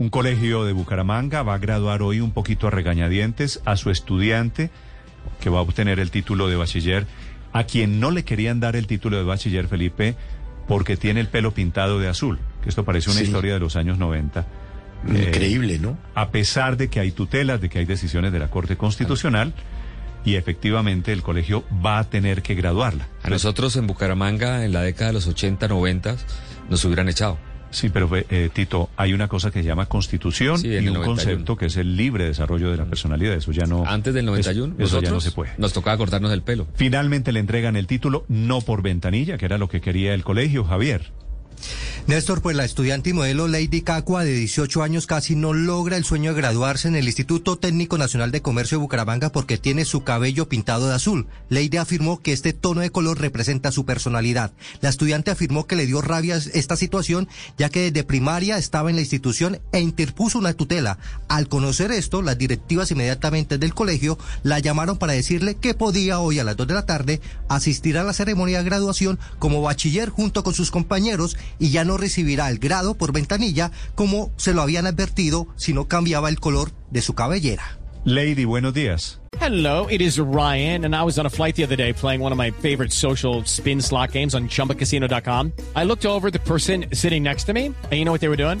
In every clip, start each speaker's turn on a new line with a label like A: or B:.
A: Un colegio de Bucaramanga va a graduar hoy un poquito a regañadientes a su estudiante que va a obtener el título de bachiller, a quien no le querían dar el título de bachiller, Felipe, porque tiene el pelo pintado de azul, que esto parece una
B: Sí.
A: historia de los años 90.
B: Increíble, ¿no?
A: A pesar de que hay tutelas, de que hay decisiones de la Corte Constitucional, y efectivamente el colegio va a tener que graduarla.
C: A nosotros en Bucaramanga, en la década de los 80, 90, nos hubieran echado.
A: Sí, pero eh, Tito, hay una cosa que se llama constitución
C: Sí,
A: y un
C: 91.
A: concepto que es el libre desarrollo de la personalidad. Eso ya no.
C: Antes del 91,
A: Eso, eso ya no se puede.
C: nos tocaba cortarnos el pelo.
A: Finalmente le entregan el título no por ventanilla, que era lo que quería el colegio, Javier.
D: Néstor, pues la estudiante y modelo Lady Cacua, de 18 años, casi no logra el sueño de graduarse en el Instituto Técnico Nacional de Comercio de Bucaramanga porque tiene su cabello pintado de azul. Lady afirmó que este tono de color representa su personalidad. La estudiante afirmó que le dio rabia esta situación, ya que desde primaria estaba en la institución e interpuso una tutela. Al conocer esto, las directivas inmediatamente del colegio la llamaron para decirle que podía hoy a las 2 de la tarde asistir a la ceremonia de graduación como bachiller junto con sus compañeros y ya no recibirá el grado por ventanilla como se lo habían advertido si no cambiaba el color de su cabellera.
A: Lady, buenos días.
E: Hello, it is Ryan, and I was on a flight the other day playing one of my favorite social spin slot games on chumbacasino.com. I looked over at the person sitting next to me, and you know what they were doing?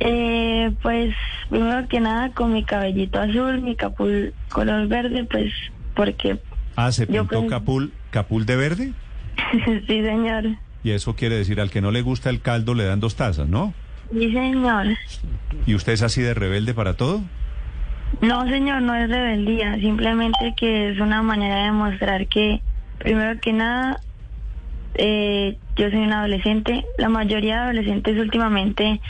F: Eh, pues primero que nada con mi cabellito azul, mi capul color verde, pues porque
A: Ah, se
F: Yo
A: pintó
F: creo-
A: capul, capul de verde.
F: sí señor,
A: Y eso quiere decir al que no le gusta el caldo le dan dos tazas, ¿no?
F: sí señor.
A: ¿Y usted es así de rebelde para todo?
F: No señor, no es rebeldía, simplemente que es una manera de mostrar que primero que nada eh, yo soy un adolescente, la mayoría de adolescentes últimamente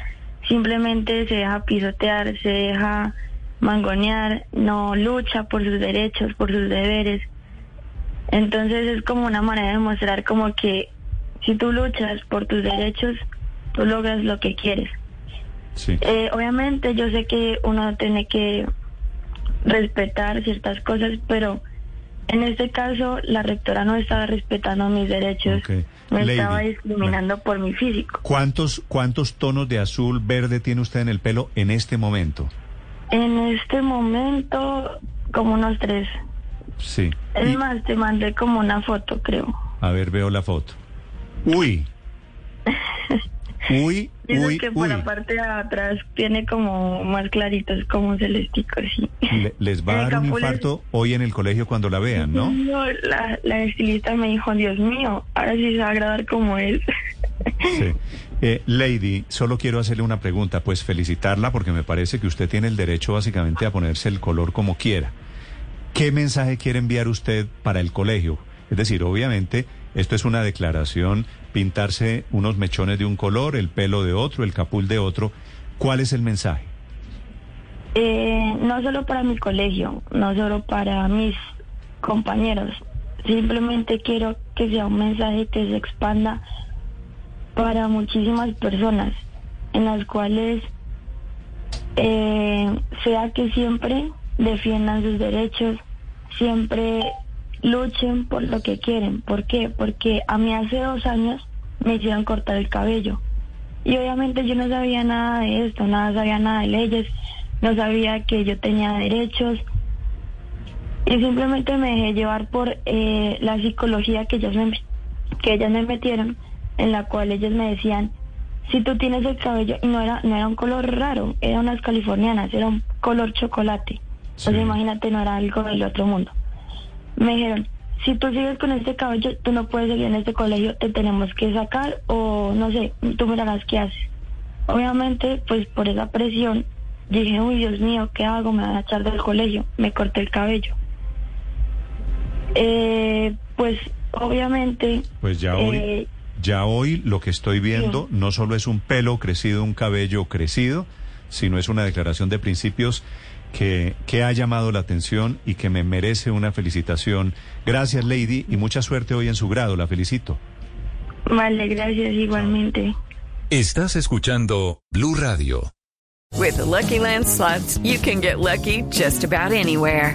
F: simplemente se deja pisotear, se deja mangonear, no lucha por sus derechos, por sus deberes. Entonces es como una manera de mostrar como que si tú luchas por tus derechos, tú logras lo que quieres.
A: Sí.
F: Eh, obviamente yo sé que uno tiene que respetar ciertas cosas, pero en este caso la rectora no estaba respetando mis derechos,
A: Ok.
F: me
A: Lady,
F: estaba discriminando por mi físico.
A: ¿Cuántos, ¿Cuántos tonos de azul, verde tiene usted en el pelo en este momento?
F: En este momento, como unos tres.
A: Sí.
F: Es
A: Y-
F: más, te mandé como una foto, creo.
A: a ver, veo la foto. Uy. Uy, uy,
F: que por
A: uy.
F: la parte de atrás tiene como más claritos, como celestico, sí.
A: Le- les va a dar un infarto hoy en el colegio cuando la vean, ¿no?
F: No, la, la estilista me dijo, Dios mío, ahora sí se va a grabar como él.
A: Sí. Eh, Lady, solo quiero hacerle una pregunta, pues felicitarla porque me parece que usted tiene el derecho básicamente a ponerse el color como quiera. ¿Qué mensaje quiere enviar usted para el colegio? Es decir, obviamente, esto es una declaración, pintarse unos mechones de un color, el pelo de otro, el capul de otro. ¿Cuál es el mensaje?
F: Eh, no solo para mi colegio, no solo para mis compañeros, simplemente quiero que sea un mensaje que se expanda para muchísimas personas, en las cuales eh, sea que siempre defiendan sus derechos, siempre luchen por lo que quieren. ¿Por qué? Porque a mí hace dos años me hicieron cortar el cabello. Y obviamente yo no sabía nada de esto, nada sabía nada de leyes, no sabía que yo tenía derechos. Y simplemente me dejé llevar por eh, la psicología que ellas, me, que ellas me metieron, en la cual ellas me decían, si tú tienes el cabello, y no era, no era un color raro, eran unas californianas, era un color chocolate. O sea, imagínate, no era algo del otro mundo. Me dijeron, si tú sigues con este cabello, tú no puedes seguir en este colegio, te tenemos que sacar o no sé, tú mirarás qué haces. Obviamente, pues por esa presión, dije, uy, Dios mío, ¿qué hago? Me van a echar del colegio. Me corté el cabello. Eh, pues obviamente...
A: Pues ya hoy,
F: eh,
A: ya hoy lo que estoy viendo no solo es un pelo crecido, un cabello crecido, sino es una declaración de principios que, que ha llamado la atención y que me merece una felicitación. Gracias, Lady, y mucha suerte hoy en su grado. La felicito.
F: Vale, gracias igualmente.
G: Estás escuchando Blue Radio.
H: With the Lucky Land slots, you can get lucky just about anywhere.